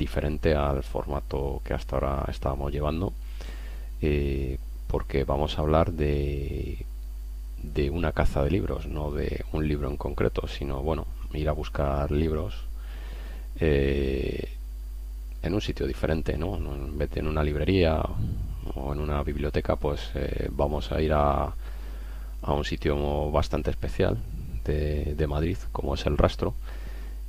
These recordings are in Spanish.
diferente al formato que hasta ahora estábamos llevando, eh, porque vamos a hablar de, de una caza de libros, no de un libro en concreto, sino bueno, ir a buscar libros eh, en un sitio diferente, ¿no? En vez de en una librería o en una biblioteca, pues eh, vamos a ir a a un sitio bastante especial de, de Madrid, como es el Rastro.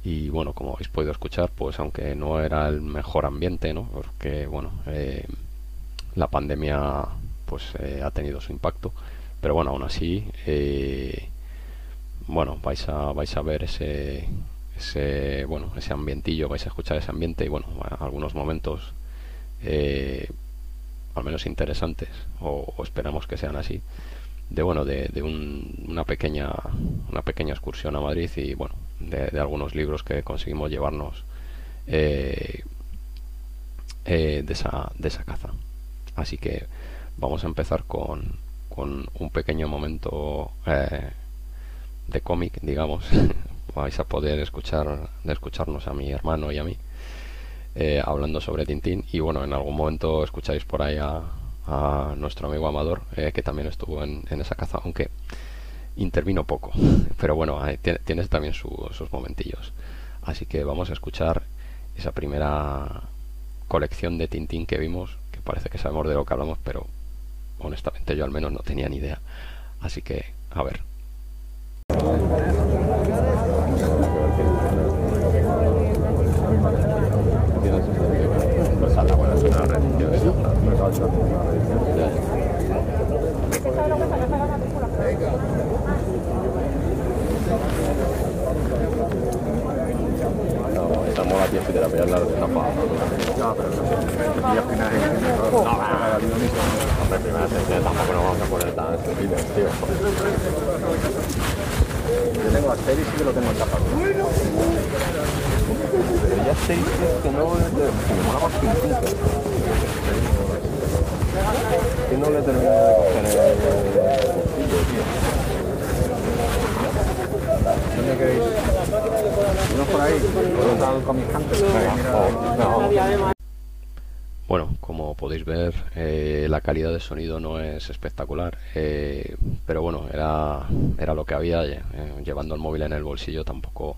Y bueno, como habéis podido escuchar, pues aunque no era el mejor ambiente, ¿no? Porque bueno, eh, la pandemia pues eh, ha tenido su impacto, pero bueno, aún así, eh, bueno, vais a vais a ver ese ese bueno ese ambientillo, vais a escuchar ese ambiente y bueno, algunos momentos al menos interesantes o, o esperamos que sean así de bueno de, de un- una pequeña una pequeña excursión a Madrid y bueno de, algunos libros que conseguimos llevarnos eh, eh, de esa de esa caza. Así que vamos a empezar con, con un pequeño momento eh, de cómic digamos. Vais a poder escuchar de escucharnos a mi hermano y a mí eh, hablando sobre Tintín. Y bueno en algún momento escucháis por ahí a, a nuestro amigo Amador eh, que también estuvo en, en esa caza aunque intervino poco. Pero bueno tiene, también su- sus momentillos. Así que vamos a escuchar esa primera colección de Tintín que vimos que parece que sabemos de lo que hablamos pero honestamente yo al menos no tenía ni idea. Así que a ver esta mola tío si te la voy a hablar de una paja No, pero no final es que no, Hombre, primera sección tampoco nos vamos a poner tan estúpidos, tío. Yo tengo Asterix y que lo tengo en tapa. Pero ya sé que no que me mola más que no le termina de coger el. Bueno, como podéis ver, eh, la calidad de sonido no es espectacular, eh, pero bueno, era, era lo que había. eh, llevando el móvil en el bolsillo tampoco,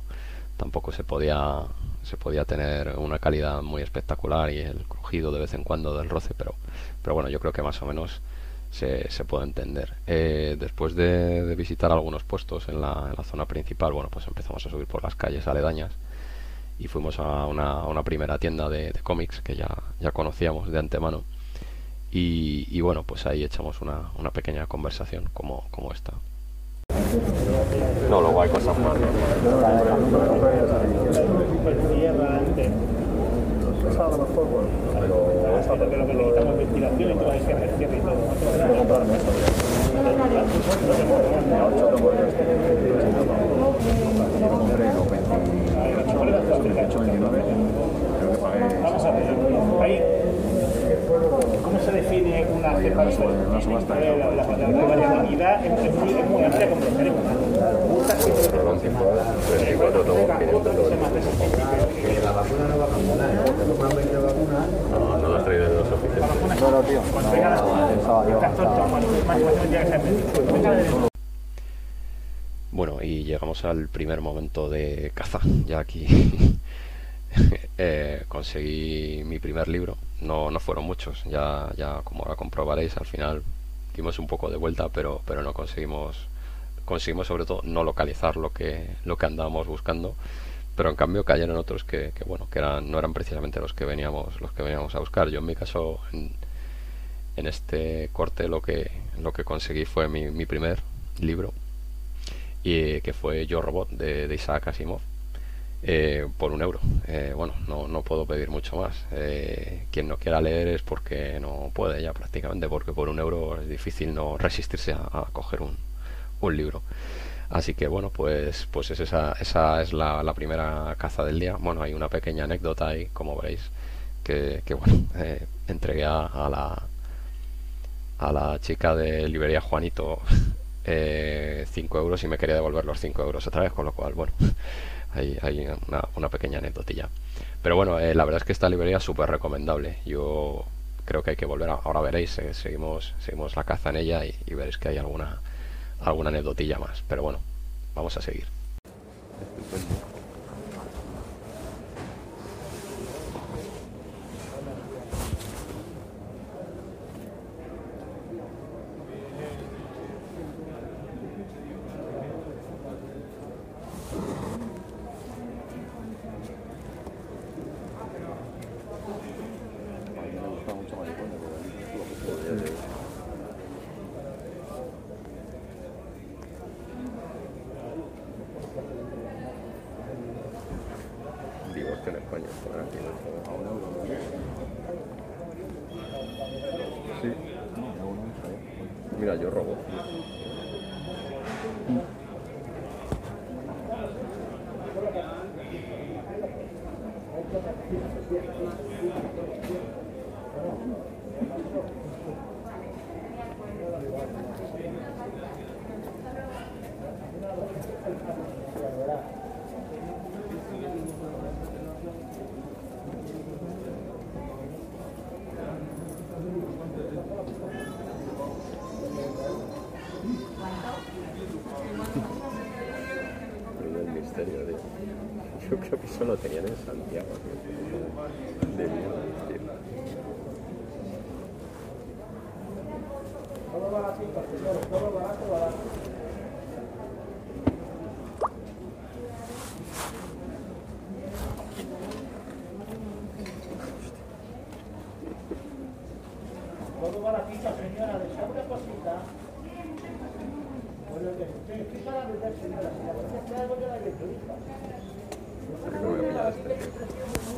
tampoco se podía se podía tener una calidad muy espectacular y el crujido de vez en cuando del roce, pero, pero bueno, yo creo que más o menos se, se puede entender. Eh, después de, visitar algunos puestos en la, en la, zona principal, bueno, pues empezamos a subir por las calles aledañas y fuimos a una, una primera tienda de, de, cómics que ya, ya conocíamos de antemano. Y, y bueno, pues ahí echamos una, una pequeña conversación como, como esta. No, luego hay cosas más. Esa a lo mejor, bueno, pero esa pero que le quitamos ventilación y todo hay que hacer cierre y todo. Tengo que comprarme eso. A 8 tomo el este. Yo compré los 28, 29. Creo que pagué. Vamos a ver. Ahí. ¿Cómo se define una cepa? Una subasta. La variabilidad es muy, amplia como el ser humano. Gusta que se Con 54 tomos 500 dólares. Vacuna no va a cambiar, ¿eh? Porque compran 20 vacunas. No, no las traído de los oficiales. No, no, tío. Cuando venga la Bueno, y llegamos al primer momento de caza. Ya aquí eh, conseguí mi primer libro. No, no fueron muchos. Ya, ya como ahora comprobaréis, al final dimos un poco de vuelta, pero, pero no conseguimos conseguimos sobre todo no localizar lo que lo que andábamos buscando pero en cambio cayeron otros que, que, bueno que eran no eran precisamente los que veníamos los que veníamos a buscar. Yo en mi caso en, en este corte lo que lo que conseguí fue mi, mi primer libro y que fue Yo Robot de, Isaac Asimov eh, por un euro. Eh, bueno no, no puedo pedir mucho más. Eh, quien no quiera leer es porque no puede ya prácticamente porque por un euro es difícil no resistirse a, a coger un, un libro Así que bueno, pues, pues es esa, esa es la, primera caza del día. Bueno, hay una pequeña anécdota ahí, como veréis, que, que bueno, eh, entregué a, la a la chica de librería Juanito 5 eh, euros y me quería devolver los 5 euros otra vez, con lo cual, bueno, hay, hay una, una, pequeña anécdotilla. Pero bueno, eh, la verdad es que esta librería es súper recomendable. Yo creo que hay que volver a, ahora veréis, seguimos, seguimos la caza en ella y, y veréis que hay alguna alguna anécdotilla más. Pero bueno, vamos a seguir en España. Sí. Mira, yo robo. Yo creo que eso lo tenían en Santiago tío. Todo baratito, señora, desea una cosita. Bueno, que estoy aquí para vender, señora. Si la cosa es algo, yo la vendo, hija. Creo que me voy a pillar este.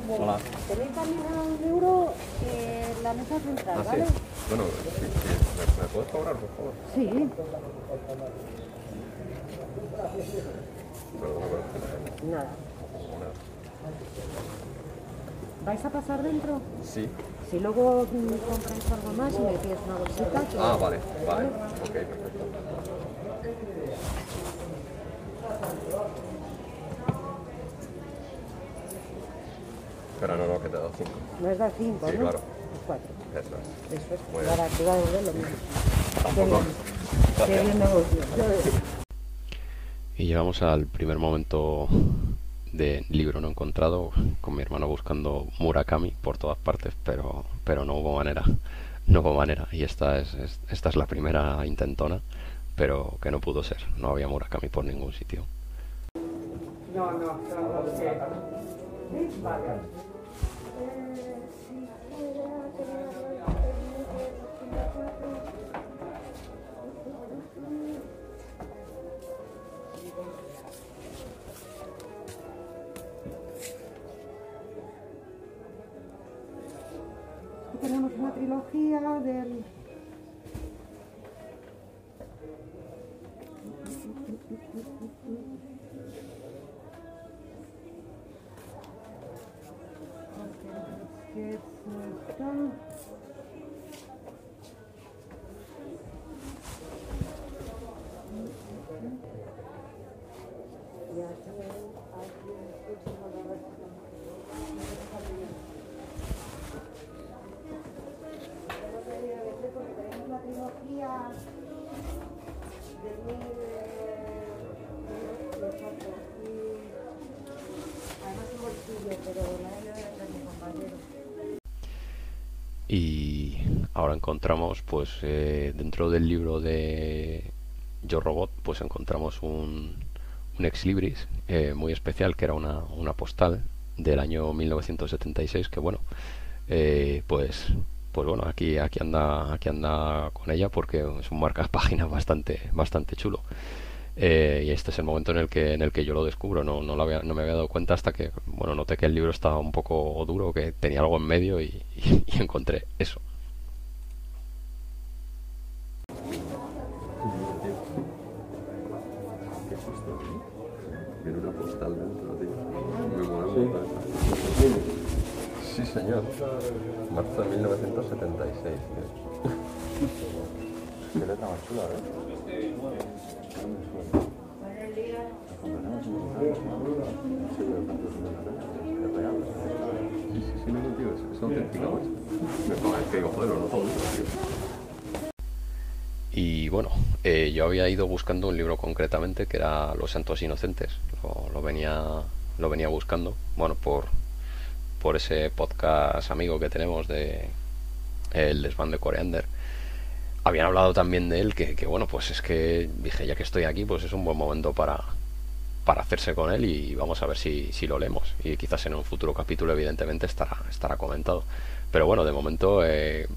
Hola. Tenéis también a un euro eh, la mesa central, Ah, sí. ¿vale? Bueno, sí, sí. ¿Me, me puedes cobrar, por favor? Sí. Pero... Nada. ¿Vais a pasar dentro? Sí. Si luego compráis algo más y me pides una bolsita. que- Ah, vale, vale. Ok, perfecto. Pero no, no, que te he dado cinco. No es da cinco, Sí, ¿no? claro. Pues cuatro. Eso es. Eso te iba a devolver lo mismo. Qué bien. Qué bien negocio. Y llegamos al primer momento de libro no encontrado, con mi hermano buscando Murakami por todas partes, pero, pero no hubo manera, no hubo manera. Y esta es, es- esta es la primera intentona, pero que no pudo ser, no había Murakami por ningún sitio. Aquí tenemos una trilogía del... Y ahora encontramos, pues eh, dentro del libro de Yo Robot, pues encontramos un, un ex libris eh, muy especial que era una, una postal del año 1976 que bueno, eh, pues pues bueno, aquí aquí anda aquí anda con ella porque es un marca páginas bastante bastante chulo. Eh, y este es el momento en el que en el que yo lo descubro no no, lo había- no me había dado cuenta hasta que bueno noté que el libro estaba un poco duro que tenía algo en medio y, y- y encontré eso Qué susto, ¿no? Tiene una postal dentro, tío. Me mola Sí. señor. Marzo de 1976, tío. Chula, ¿eh? Y bueno, eh, yo había ido buscando un libro concretamente que era Los Santos Inocentes. Lo, lo venía, lo venía buscando, bueno, por, por ese podcast amigo que tenemos de el desván de Coreander. Habían hablado también de él, que, bueno, pues es que dije, ya que estoy aquí, pues es un buen momento para, para hacerse con él y vamos a ver si, si lo leemos. Y quizás en un futuro capítulo, evidentemente, estará, estará comentado. Pero bueno, de momento, eh,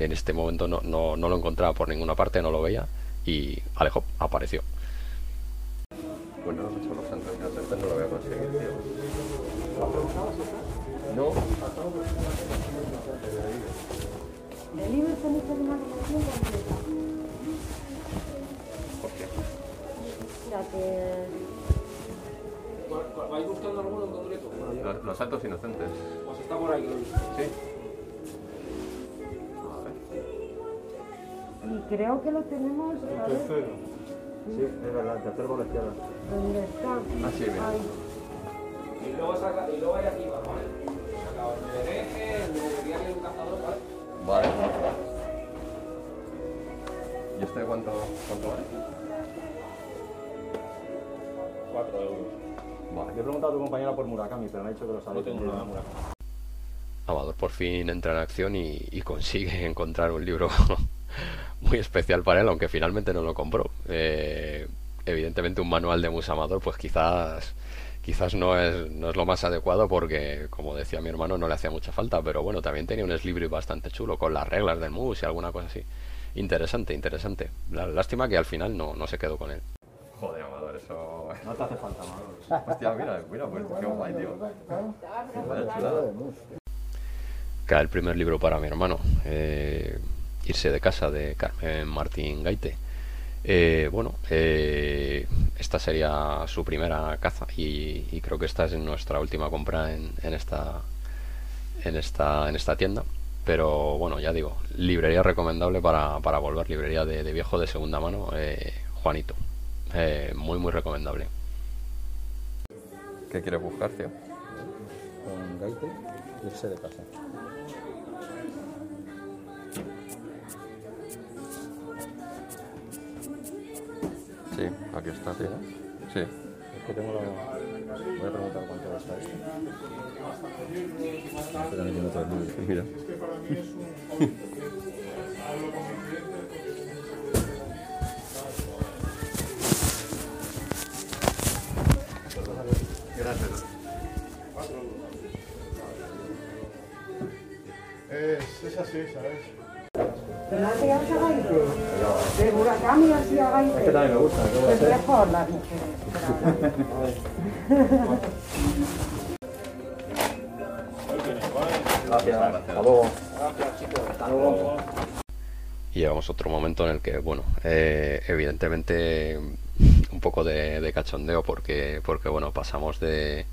en este momento no, no, no lo encontraba por ninguna parte, no lo veía y Alejo apareció. ¿Por qué? Que... ¿Vais buscando alguno en concreto? Bueno, Los, los santos inocentes. Pues está por ahí. Sí. Y creo que lo tenemos... A ver, Sí, es verdad, el tercero por la izquierda. ¿dónde está? Ah, sí, mira. Ahí. Y luego, saca, y luego hay aquí, ¿vale? Saca el el de un cazador, ¿vale? Vale. ¿Y este cuánto, cuánto vale? 4 euros. Vale. Yo he preguntado a tu compañera por Murakami, pero me ha dicho que lo sabía. No tengo nada Murakami. Amador por fin entra en acción y, y consigue encontrar un libro muy especial para él, aunque finalmente no lo compró. Eh, evidentemente un manual de Musa Amador, pues quizás quizás no es, no es lo más adecuado porque, como decía mi hermano, no le hacía mucha falta, pero bueno, también tenía un slibri bastante chulo con las reglas del mus y alguna cosa así. Interesante, interesante. La, lástima que al final no, no se quedó con él. Joder, Amador, eso... No te hace falta, Manolo. Hostia, mira, mira, pues qué guay, tío. Vaya chulada. Cae el primer libro para mi hermano, eh, Irse de casa de Carmen Martín Gaite. Eh, bueno, eh, esta sería su primera caza y, y creo que esta es nuestra última compra en, en esta en esta en esta tienda. Pero bueno, ya digo, librería recomendable para, para volver, librería de, de viejo de segunda mano, eh, Juanito. Eh, muy muy recomendable. ¿Qué quieres buscar, tío? con Gaite, irse de casa. Sí, aquí está, tío. Sí. Que tengo la... Voy a preguntar cuánto está esto. Este también tiene otro libro. Mira. Gracias. Es, es así, ¿sabes? Gaite. De Murakami hacía gaite. Este también me gusta. ¿qué voy a Es mejor las mujeres. Gracias. Hasta. Y llegamos otro momento en el que, bueno, eh, evidentemente un poco de, de cachondeo porque, porque, bueno, pasamos de,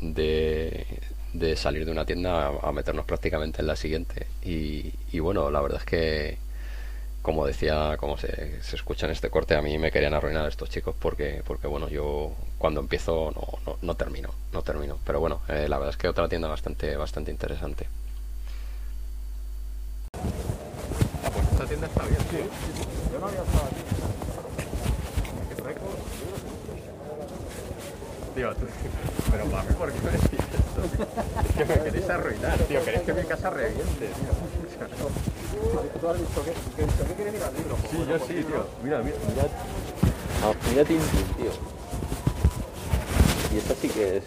de, salir de una tienda a, meternos prácticamente en la siguiente. Y bueno, la verdad es que, como decía, como se, se escucha en este corte, a mí me querían arruinar estos chicos porque, porque bueno, yo cuando empiezo no, no, no termino, no termino. Pero bueno, eh, la verdad es que otra tienda bastante, bastante interesante. Pues esta tienda está bien, sí. Yo no había estado aquí. Tío, tú- pero para mí, ¿por qué me decís esto? Es que me queréis arruinar, tío. Queréis que mi casa reviente, tío. Tú has dicho que, que, dicho que quiere mirar libros. Sí, yo sí, tío. Mira, mira, mira. Ah, mira Tintín, tío. Y esta sí que es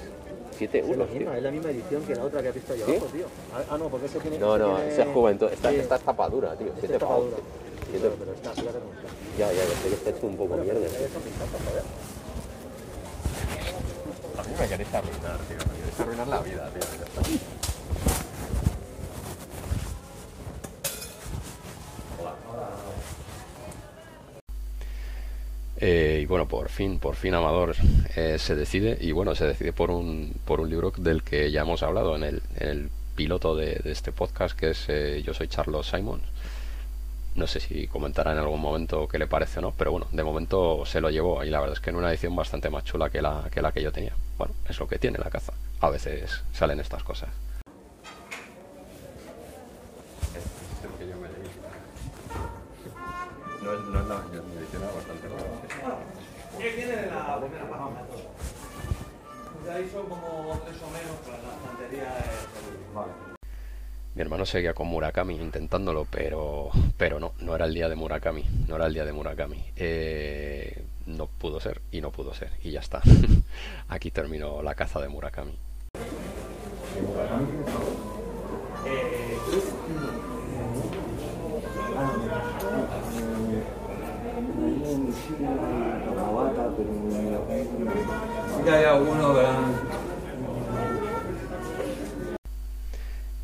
7 Es la euros, tío. misma, es la misma edición que la otra que has visto ¿Sí? abajo, tío. Ah, ah, no, porque ese tiene. No, no, tiene- esa es juventud. Esta, sí, esta es tapadura, tío. esta 7 es tapadura. Siete- Pero, pero cómo está. Ya, ya, ya sé que está un poco mierda. Eso. A mí me queréis arruinar, tío. Me queréis arruinar la vida, tío. Eh, y bueno, por fin, por fin Amador eh, se decide y bueno, se decide por un, por un libro del que ya hemos hablado en el, en el piloto de, este podcast, que es eh, Yo soy Charles Simons. No sé si comentará en algún momento qué le parece o no, pero bueno, de momento se lo llevó y la verdad es que en una edición bastante más chula que la que, la que yo tenía. Bueno, es lo que tiene la caza. A veces salen estas cosas. Mi hermano seguía con Murakami intentándolo, pero, pero no, no era el día de Murakami, no era el día de Murakami. Eh, no pudo ser y no pudo ser y ya está. Aquí terminó la caza de Murakami. Ya hay alguno, ¿verdad?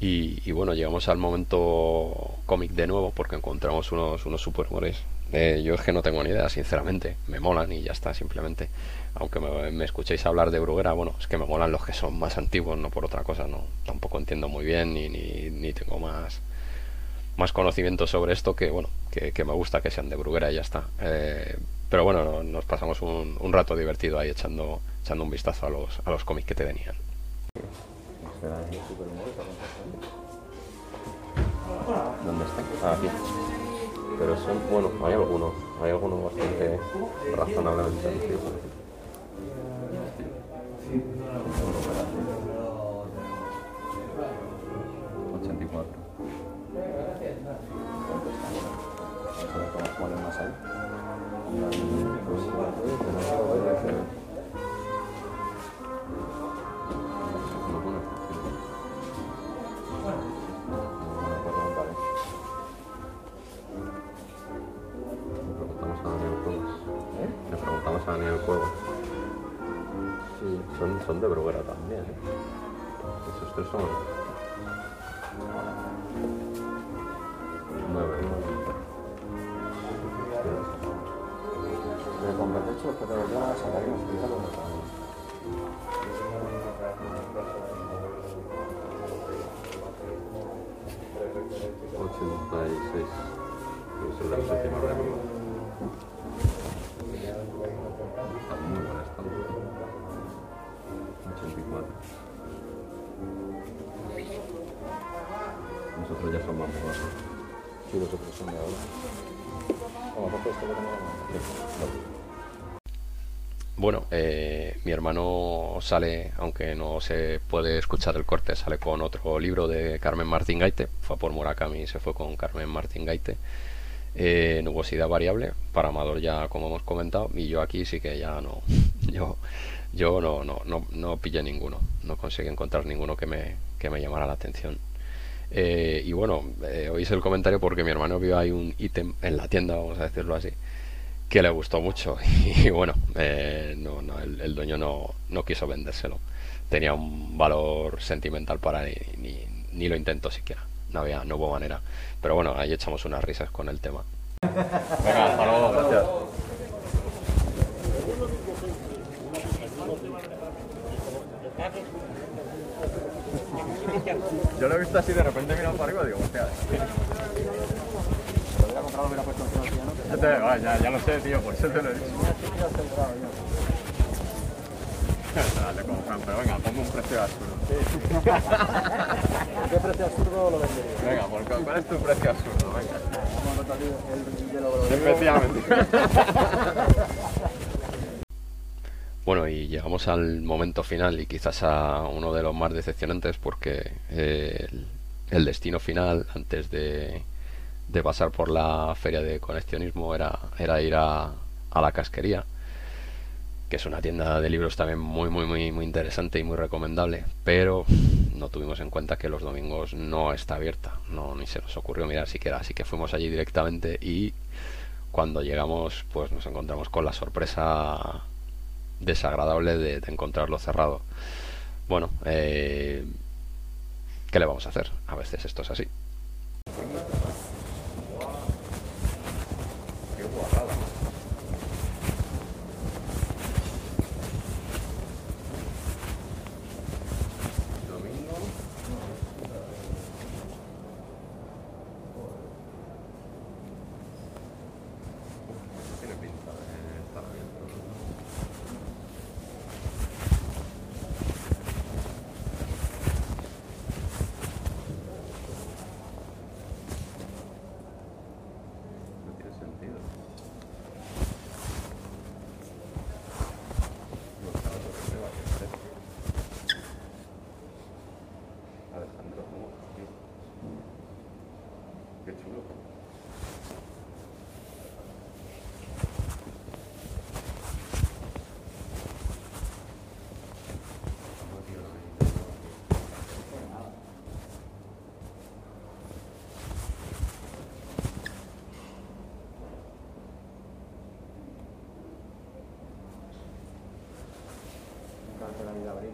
Y, bueno, llegamos al momento cómic de nuevo porque encontramos unos, unos superhumores. Eh, yo es que no tengo ni idea, sinceramente. Me molan y ya está, simplemente. Aunque me, escuchéis hablar de Bruguera, bueno, es que me molan los que son más antiguos, no por otra cosa. no Tampoco entiendo muy bien ni, ni, tengo más, más conocimiento sobre esto que, bueno, que, me gusta que sean de Bruguera y ya está. Eh, pero bueno, no- nos pasamos un, rato divertido ahí echando, echando un vistazo a los, a los cómics que te. Ah, aquí. Pero son, bueno, hay algunos, hay algunos bastante razonablemente antiguos. 76, es la séptima remova. Está muy buen estado. 84. Nosotros ya somos más bajos. Sí, nosotros somos ahora. Vamos a hacer esto que tenemos bueno, eh, mi hermano sale, aunque no se puede escuchar el corte, sale con otro libro de Carmen Martín Gaite. Fue por Murakami y se fue con Carmen Martín Gaite. Eh, nubosidad variable, para Amador ya como hemos comentado, y yo aquí sí que ya no, yo, no, no, pillé ninguno, no conseguí encontrar ninguno que me, que me llamara la atención. Eh, y bueno, eh, oís el comentario porque mi hermano vio ahí un ítem en la tienda, vamos a decirlo así, que le gustó mucho y bueno, eh, no, no, el, el dueño no, no quiso vendérselo. Tenía un valor sentimental para él y ni, ni lo intentó siquiera. No había, no hubo manera. Pero bueno, ahí echamos unas risas con el tema. Venga, hasta luego, gracias. Yo lo he visto así de repente mirando para arriba y digo, hostia. Lo hubiera comprado, lo hubiera puesto encima del piano. Ya, te- va, ya, ya lo sé, tío, por eso te lo he dicho. Dale, como Fran, pero venga, pongo un precio absurdo. ¿Qué precio absurdo lo vendería? Venga, ¿por cu- ¿cuál es tu precio absurdo? Venga. Vamos a notar el de lo Efectivamente. Bueno, y llegamos al momento final y quizás a uno de los más decepcionantes porque eh, el, el destino final antes de, de pasar por la feria de coleccionismo era, era ir a, a la casquería, que es una tienda de libros también muy, muy, muy, muy interesante y muy recomendable, pero no tuvimos en cuenta que los domingos no está abierta, no ni se nos ocurrió mirar siquiera, así que fuimos allí directamente y cuando llegamos pues nos encontramos con la sorpresa desagradable de, encontrarlo cerrado. Bueno, eh, ¿qué le vamos a hacer? A veces esto es así. Qué guarrada. Domingo. No tiene pinta de estar abierto. No tiene sentido. No sabe lo que me va a hacer. Alejandro, ¿cómo? Qué chulo. No tiene nada. De la vida abril.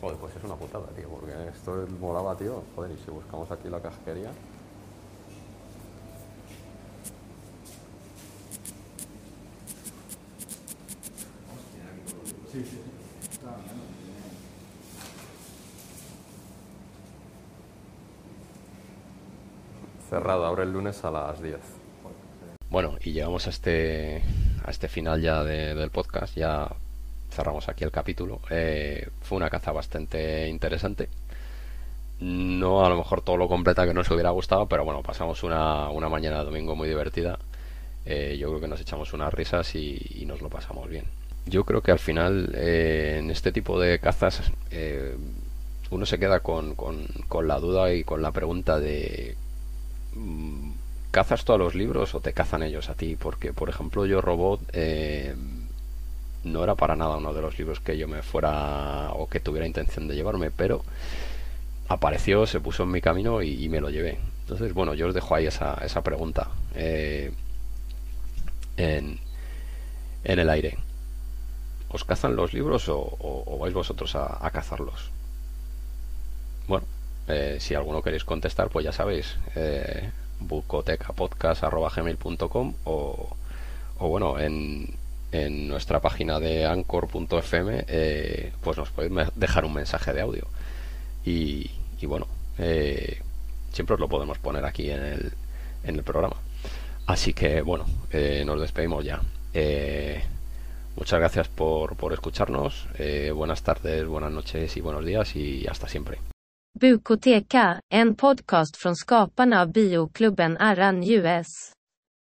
Joder, pues es una putada, tío, porque esto molaba, tío. Joder, y si buscamos aquí la casquería. Cerrado, abre el lunes a las 10. Bueno, y llegamos a este, a este final ya de- del podcast, ya cerramos aquí el capítulo. Eh, fue una caza bastante interesante. No a lo mejor todo lo completa que nos hubiera gustado, pero bueno, pasamos una, una mañana de domingo muy divertida. Eh, yo creo que nos echamos unas risas y, nos lo pasamos bien. Yo creo que al final eh, en este tipo de cazas eh, uno se queda con, con, con la duda y con la pregunta de ¿cazas todos los libros o te cazan ellos a ti? Porque, por ejemplo, yo Robot eh, no era para nada uno de los libros que yo me fuera o que tuviera intención de llevarme, pero apareció, se puso en mi camino y, me lo llevé. Entonces, bueno, yo os dejo ahí esa, esa pregunta eh, en, en el aire. ¿Os cazan los libros o, vais vosotros a, a cazarlos? Bueno, eh, si alguno queréis contestar, pues ya sabéis, eh, bucotecapodcast.gmail.com o, o bueno, en, nuestra página de anchor.fm, eh, pues nos podéis dejar un mensaje de audio. Y, bueno, eh, siempre os lo podemos poner aquí en el, en el programa. Así que bueno, eh, nos despedimos ya. Muchas gracias por, escucharnos. buenas tardes, buenas noches y buenos días y hasta siempre. Bukoteka, en podcast från skaparna av bioklubben Arran US.